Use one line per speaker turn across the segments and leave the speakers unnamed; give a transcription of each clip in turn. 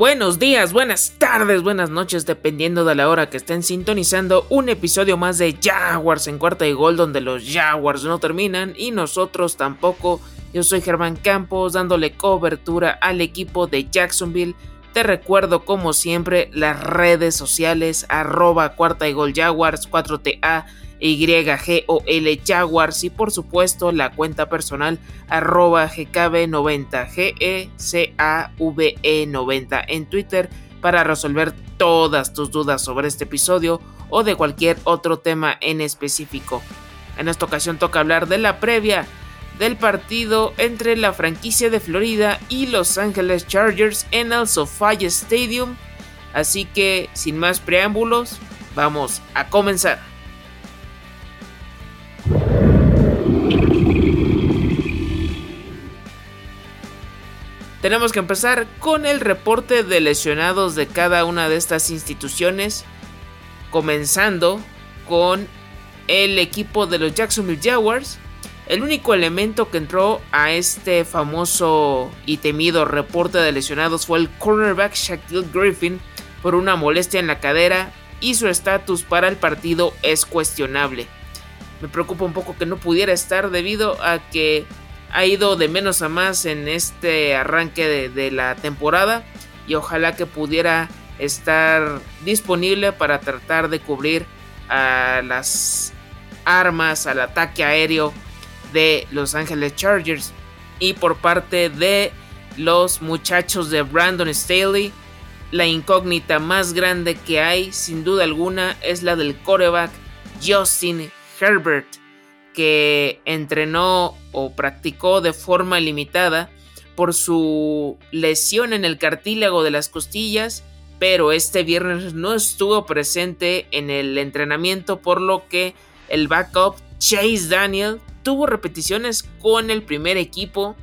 Buenos días, buenas tardes, buenas noches, dependiendo de la hora que estén sintonizando un episodio más de Jaguars en cuarta y gol, donde los Jaguars no terminan y nosotros tampoco. Yo soy Germán Campos, dándole cobertura al equipo de Jacksonville. Te recuerdo, como siempre, las redes sociales, arroba cuarta y gol Jaguars, 4TA YGOL Jaguars y por supuesto la cuenta personal arroba GKB90 GECAVE90 en Twitter para resolver todas tus dudas sobre este episodio o de cualquier otro tema en específico. En esta ocasión toca hablar de la previa del partido entre la franquicia de Florida y Los Angeles Chargers en el SoFi Stadium. Así que sin más preámbulos, vamos a comenzar. Tenemos que empezar con el reporte de lesionados de cada una de estas instituciones, comenzando con el equipo de los Jacksonville Jaguars. El único elemento que entró a este famoso y temido reporte de lesionados fue el cornerback Shaquille Griffin por una molestia en la cadera y su estatus para el partido es cuestionable. Me preocupa un poco que no pudiera estar debido a que ha ido de menos a más en este arranque de, la temporada y ojalá que pudiera estar disponible para tratar de cubrir a las armas, al ataque aéreo de Los Ángeles Chargers. Y por parte de los muchachos de Brandon Staley, la incógnita más grande que hay, sin duda alguna, es la del coreback Justin Herbert que entrenó o practicó de forma limitada por su lesión en el cartílago de las costillas, pero este viernes no estuvo presente en el entrenamiento, por lo que el backup Chase Daniel tuvo repeticiones con el primer equipo.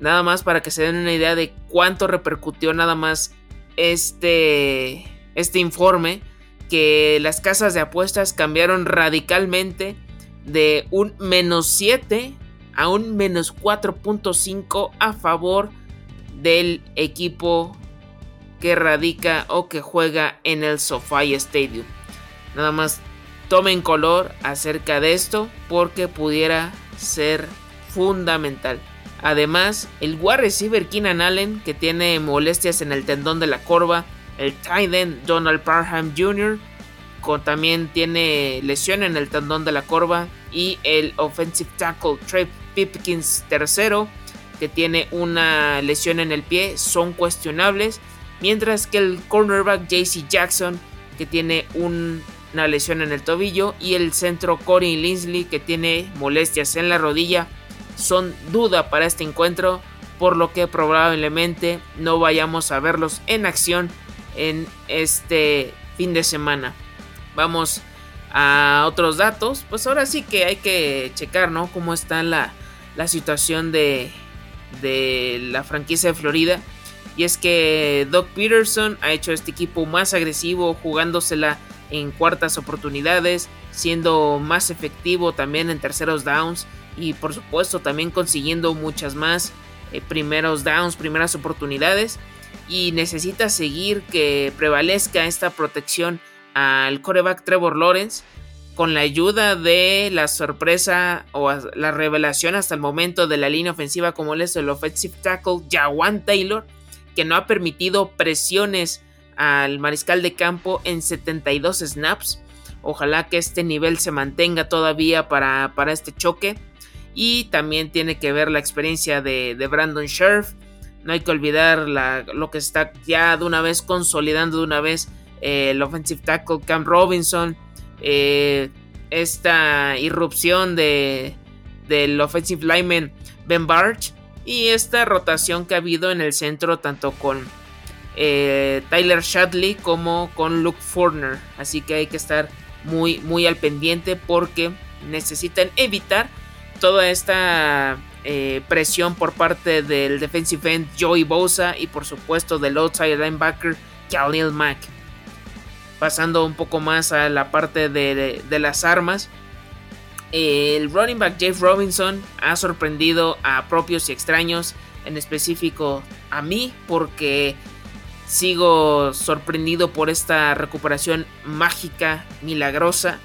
Nada más para que se den una idea de cuánto repercutió nada más este, este informe, que las casas de apuestas cambiaron radicalmente de un menos 7 a un menos 4.5 a favor del equipo que radica o que juega en el SoFi Stadium. Nada más tomen color acerca de esto porque pudiera ser fundamental. Además, el wide receiver Keenan Allen, que tiene molestias en el tendón de la corva, el tight end Donald Parham Jr., también tiene lesión en el tendón de la corva y el offensive tackle Trey Pipkins III que tiene una lesión en el pie son cuestionables mientras que el cornerback JC Jackson que tiene una lesión en el tobillo y el centro Corey Linsley que tiene molestias en la rodilla son duda para este encuentro por lo que probablemente no vayamos a verlos en acción en este fin de semana vamos a otros datos, pues ahora sí que hay que checar, ¿no? Cómo está la, situación de, de la franquicia de Florida. Y es que Doc Peterson ha hecho este equipo más agresivo, jugándosela en cuartas oportunidades, siendo más efectivo también en terceros downs y por supuesto también consiguiendo muchas más eh, primeros downs, primeras oportunidades. Y necesita seguir que prevalezca esta protección al coreback Trevor Lawrence con la ayuda de la sorpresa o la revelación hasta el momento de la línea ofensiva como es el offensive tackle Jawan Taylor, que no ha permitido presiones al mariscal de campo en 72 snaps. Ojalá que este nivel se mantenga todavía para, para este choque. Y también tiene que ver la experiencia de, Brandon Scherf. No hay que olvidar lo que está ya de una vez consolidando de una vez eh, el offensive tackle Cam Robinson, eh, esta irrupción de, del offensive lineman Ben Barch y esta rotación que ha habido en el centro tanto con eh, Tyler Shadley como con Luke Forner. Así que hay que estar muy, muy al pendiente porque necesitan evitar toda esta presión por parte del defensive end Joey Bosa y por supuesto del outside linebacker Khalil Mack pasando un poco más a la parte de, las armas. El running back Jeff Robinson ha sorprendido a propios y extraños, en específico a mí, porque sigo sorprendido por esta recuperación mágica, milagrosa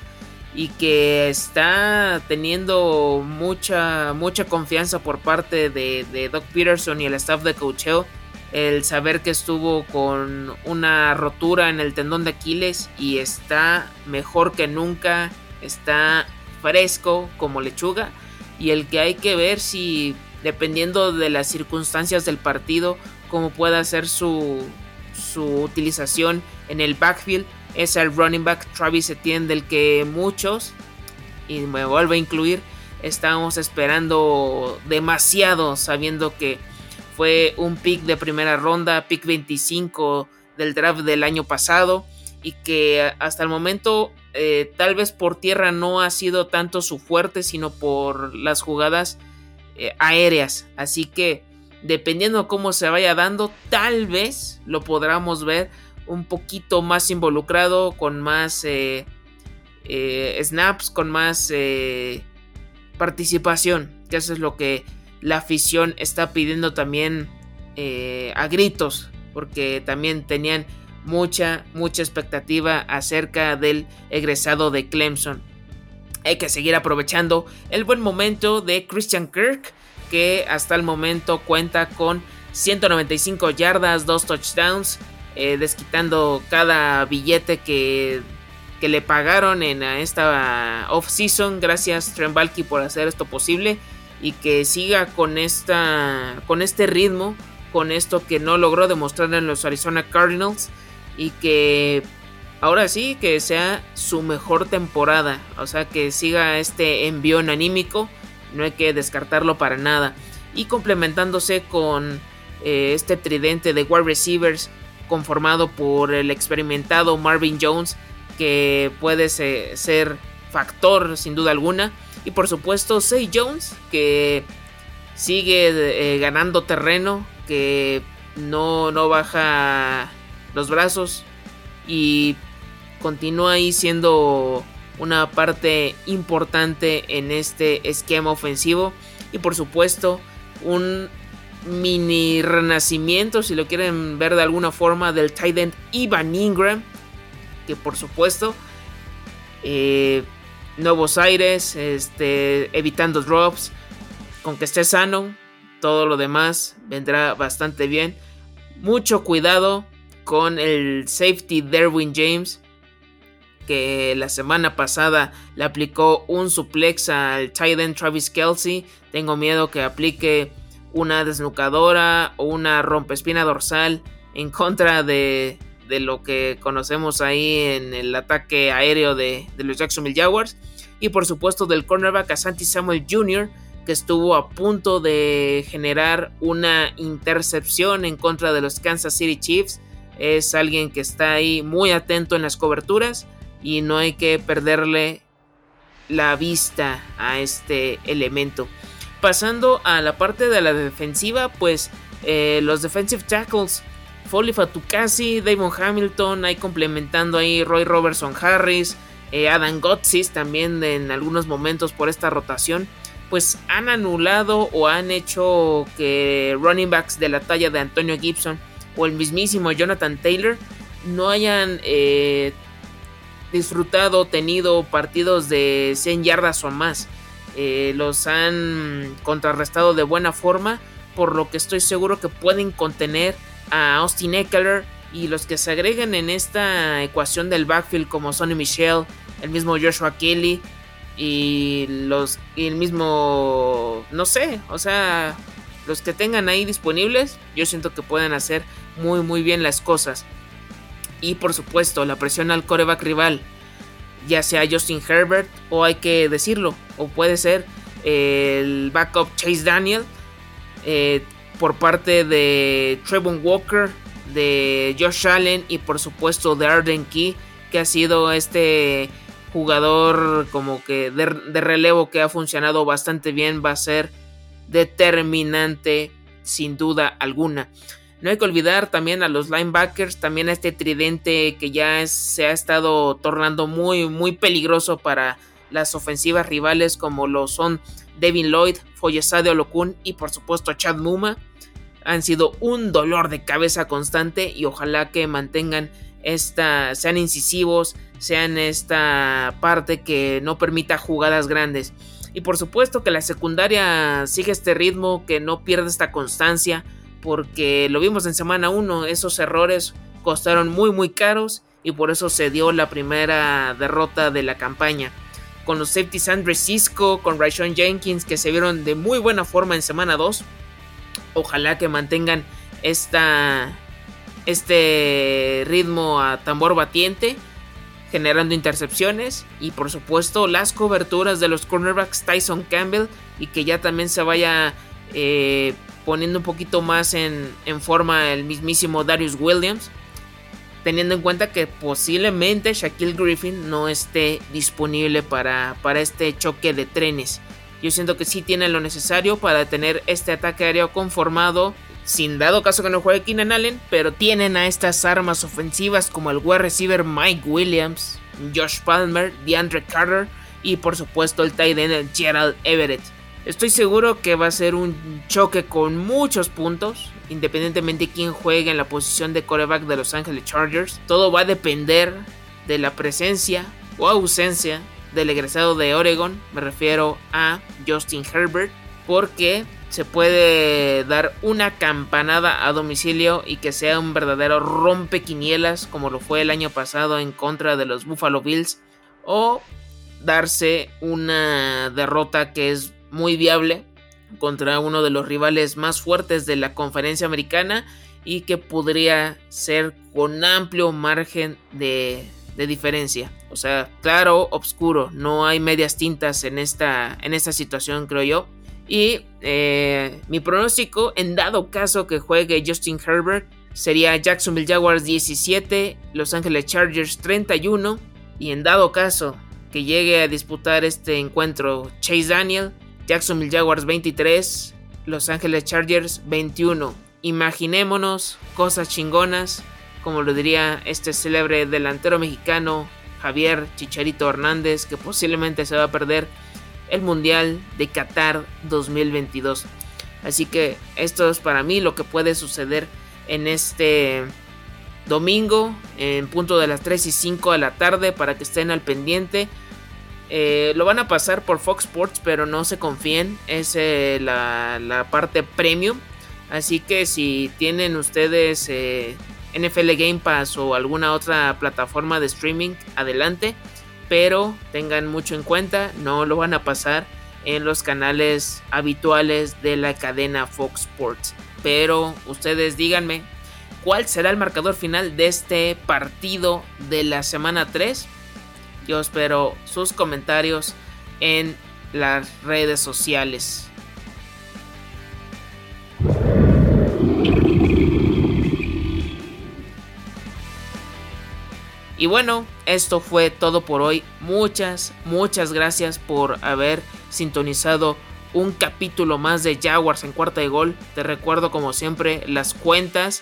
y que está teniendo mucha mucha confianza por parte de, de Doc Peterson y el staff de coacheo el saber que estuvo con una rotura en el tendón de Aquiles y está mejor que nunca, está fresco como lechuga. Y el que hay que ver si dependiendo de las circunstancias del partido cómo pueda ser su, su utilización en el backfield es el running back Travis Etienne del que muchos, y me vuelvo a incluir, estábamos esperando demasiado sabiendo que fue un pick de primera ronda, pick 25 del draft del año pasado y que hasta el momento eh, tal vez por tierra no ha sido tanto su fuerte sino por las jugadas eh, aéreas así que dependiendo cómo se vaya dando tal vez lo podamos ver un poquito más involucrado, con más eh, snaps, con más participación. Que eso es lo que la afición está pidiendo también a gritos, porque también tenían mucha, mucha expectativa acerca del egresado de Clemson. Hay que seguir aprovechando el buen momento de Christian Kirk, que hasta el momento cuenta con 195 yardas, 2 touchdowns, eh, desquitando cada billete que, que le pagaron en esta off-season. Gracias Trembalki por hacer esto posible y que siga con, esta, con este ritmo, con esto que no logró demostrar en los Arizona Cardinals y que ahora sí que sea su mejor temporada, o sea que siga este envión anímico, no hay que descartarlo para nada. Y complementándose con eh, este tridente de wide receivers conformado por el experimentado Marvin Jones, que puede ser factor sin duda alguna. Y por supuesto, Say Jones, que sigue eh, ganando terreno, que no, no baja los brazos y continúa ahí siendo una parte importante en este esquema ofensivo. Y por supuesto, un mini renacimiento, si lo quieren ver de alguna forma, del Titan Ivan Ingram. Que por supuesto, eh, nuevos aires, este, evitando drops. Con que esté sano, todo lo demás vendrá bastante bien. Mucho cuidado con el safety Derwin James. Que la semana pasada le aplicó un suplex al Titan Travis Kelsey. Tengo miedo que aplique una desnucadora o una rompespina dorsal en contra de, de lo que conocemos ahí en el ataque aéreo de, los Jacksonville Jaguars. Y por supuesto del cornerback Asanti Samuel Jr., que estuvo a punto de generar una intercepción en contra de los Kansas City Chiefs. Es alguien que está ahí muy atento en las coberturas y no hay que perderle la vista a este elemento. Pasando a la parte de la defensiva, pues eh, los defensive tackles, Foley Fatukasi, Damon Hamilton, ahí complementando ahí Roy Robertson Harris, eh, Adam Gotsis también en algunos momentos por esta rotación, pues han anulado o han hecho que running backs de la talla de Antonio Gibson o el mismísimo Jonathan Taylor no hayan eh, disfrutado, tenido partidos de 100 yardas o más. Eh, los han contrarrestado de buena forma, por lo que estoy seguro que pueden contener a Austin Eckler y los que se agreguen en esta ecuación del backfield como Sonny Michel, el mismo Joshua Kelly y los y el mismo no sé, o sea, los que tengan ahí disponibles, yo siento que pueden hacer muy muy bien las cosas. Y por supuesto, la presión al coreback rival ya sea Justin Herbert o hay que decirlo, o puede ser el backup Chase Daniel eh, por parte de Trevon Walker, de Josh Allen y por supuesto de Arden Key, que ha sido este jugador como que de, relevo que ha funcionado bastante bien, va a ser determinante sin duda alguna. No hay que olvidar también a los linebackers, también a este tridente que ya se ha estado tornando muy, muy peligroso para las ofensivas rivales como lo son Devin Lloyd, Foyesade Olokun y por supuesto Chad Muma. Han sido un dolor de cabeza constante y ojalá que mantengan esta, sean incisivos, sean esta parte que no permita jugadas grandes. Y por supuesto que la secundaria sigue este ritmo, que no pierda esta constancia, porque lo vimos en semana 1, esos errores costaron muy muy caros y por eso se dio la primera derrota de la campaña. Con los safeties Andre Cisco, con Rayshon Jenkins que se vieron de muy buena forma en semana 2. Ojalá que mantengan esta, este ritmo a tambor batiente generando intercepciones y por supuesto las coberturas de los cornerbacks Tyson Campbell y que ya también se vaya eh, poniendo un poquito más en, forma el mismísimo Darius Williams teniendo en cuenta que posiblemente Shaquille Griffin no esté disponible para, para este choque de trenes. Yo siento que sí tiene lo necesario para tener este ataque aéreo conformado sin dado caso que no juegue Keenan Allen, pero tienen a estas armas ofensivas como el wide receiver Mike Williams, Josh Palmer, DeAndre Carter y por supuesto el tight end Gerald Everett. Estoy seguro que va a ser un choque con muchos puntos, independientemente de quién juegue en la posición de coreback de Los Angeles Chargers. Todo va a depender de la presencia o ausencia del egresado de Oregon, me refiero a Justin Herbert, porque se puede dar una campanada a domicilio y que sea un verdadero rompequinielas como lo fue el año pasado en contra de los Buffalo Bills o darse una derrota que es muy viable contra uno de los rivales más fuertes de la conferencia americana y que podría ser con amplio margen de, diferencia. O sea, claro, oscuro, no hay medias tintas en esta, en esta situación creo yo. Y eh, mi pronóstico, en dado caso que juegue Justin Herbert, sería Jacksonville Jaguars 17, Los Angeles Chargers 31. Y en dado caso que llegue a disputar este encuentro Chase Daniel, Jacksonville Jaguars 23, Los Angeles Chargers 21. Imaginémonos cosas chingonas, como lo diría este célebre delantero mexicano Javier Chicharito Hernández, que posiblemente se va a perder el Mundial de Qatar 2022. Así que esto es para mí lo que puede suceder en este domingo en punto de las 3 y 5 de la tarde para que estén al pendiente. Eh, lo van a pasar por Fox Sports, pero no se confíen, es eh, la, parte premium. Así que si tienen ustedes eh, NFL Game Pass o alguna otra plataforma de streaming, adelante pero tengan mucho en cuenta, no lo van a pasar en los canales habituales de la cadena Fox Sports. Pero ustedes díganme, ¿cuál será el marcador final de este partido de la semana 3? Yo espero sus comentarios en las redes sociales. Y bueno, esto fue todo por hoy. Muchas, muchas gracias por haber sintonizado un capítulo más de Jaguars en cuarta de gol. Te recuerdo como siempre las cuentas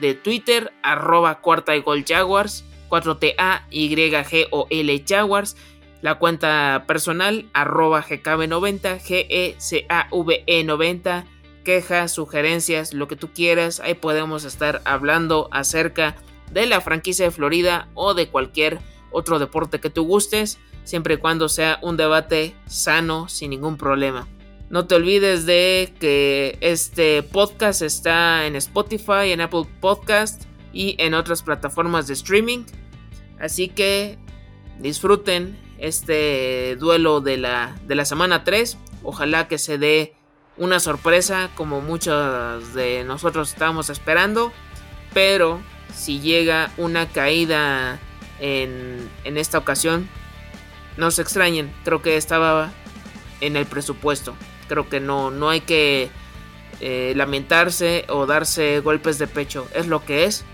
de Twitter, arroba cuarta de gol Jaguars, 4TA, YG o L Jaguars. La cuenta personal, arroba GKB90, GECAVE90. Quejas, sugerencias, lo que tú quieras. Ahí podemos estar hablando acerca de la franquicia de Florida o de cualquier otro deporte que tú gustes, siempre y cuando sea un debate sano, sin ningún problema. No te olvides de que este podcast está en Spotify, en Apple Podcast y en otras plataformas de streaming. Así que disfruten este duelo de la, de la semana 3. Ojalá que se dé una sorpresa como muchos de nosotros estábamos esperando. Pero si llega una caída en, esta ocasión, no se extrañen, creo que estaba en el presupuesto. Creo que no, no hay que eh, lamentarse o darse golpes de pecho, es lo que es,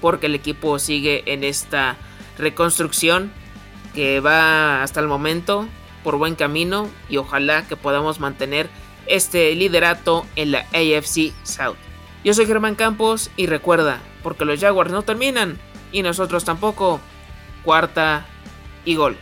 porque el equipo sigue en esta reconstrucción que va hasta el momento por buen camino y ojalá que podamos mantener este liderato en la AFC South. Yo soy Germán Campos y recuerda, porque los Jaguars no terminan y nosotros tampoco. Cuarta y gol.